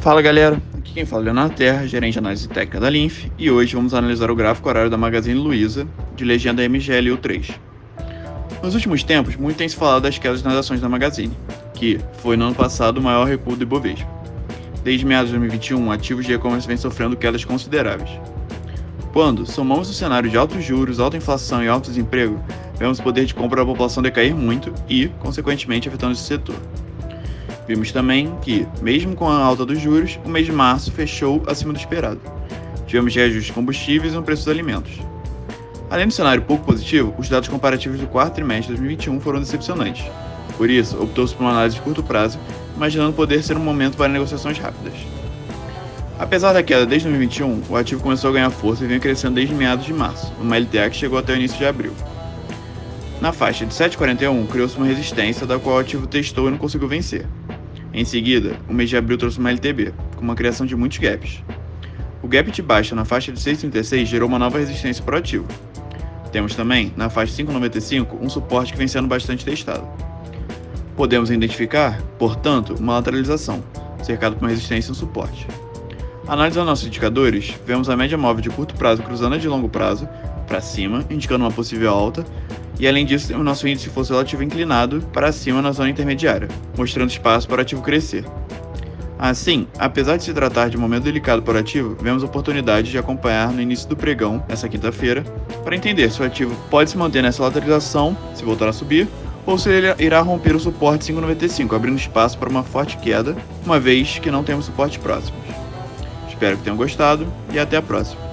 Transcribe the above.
Fala galera, aqui quem fala é Leonardo Terra, gerente de análise técnica da Linf, e hoje vamos analisar o gráfico horário da Magazine Luiza, de legenda MGLU3. Nos últimos tempos, muito tem se falado das quedas nas ações da Magazine, que foi no ano passado o maior recuo do Ibovespa. Desde meados de 2021, ativos de e-commerce vêm sofrendo quedas consideráveis. Quando somamos o cenário de altos juros, alta inflação e alto desemprego, vemos o poder de compra da população decair muito e, consequentemente, afetando esse setor. Vimos também que, mesmo com a alta dos juros, o mês de março fechou acima do esperado. Tivemos reajustes de combustíveis e no preço dos alimentos. Além do cenário pouco positivo, os dados comparativos do quarto trimestre de 2021 foram decepcionantes. Por isso, optou-se por uma análise de curto prazo, imaginando poder ser um momento para negociações rápidas. Apesar da queda desde 2021, o ativo começou a ganhar força e vem crescendo desde meados de março, numa LTA que chegou até o início de abril. Na faixa de 7,41, criou-se uma resistência da qual o ativo testou e não conseguiu vencer. Em seguida, o mês de abril trouxe uma LTB, com uma criação de muitos gaps. O gap de baixa na faixa de 6,36 gerou uma nova resistência ativo. Temos também, na faixa 5,95, um suporte que vem sendo bastante testado. Podemos identificar, portanto, uma lateralização, cercado por uma resistência e um suporte. Analisando nossos indicadores, vemos a média móvel de curto prazo cruzando a de longo prazo para cima, indicando uma possível alta, e além disso, o nosso índice fosse relativo inclinado para cima na zona intermediária, mostrando espaço para o ativo crescer. Assim, apesar de se tratar de um momento delicado para o ativo, vemos a oportunidade de acompanhar no início do pregão, nessa quinta-feira, para entender se o ativo pode se manter nessa lateralização, se voltar a subir, ou se ele irá romper o suporte 5,95, abrindo espaço para uma forte queda, uma vez que não temos suporte próximos. Espero que tenham gostado e até a próxima.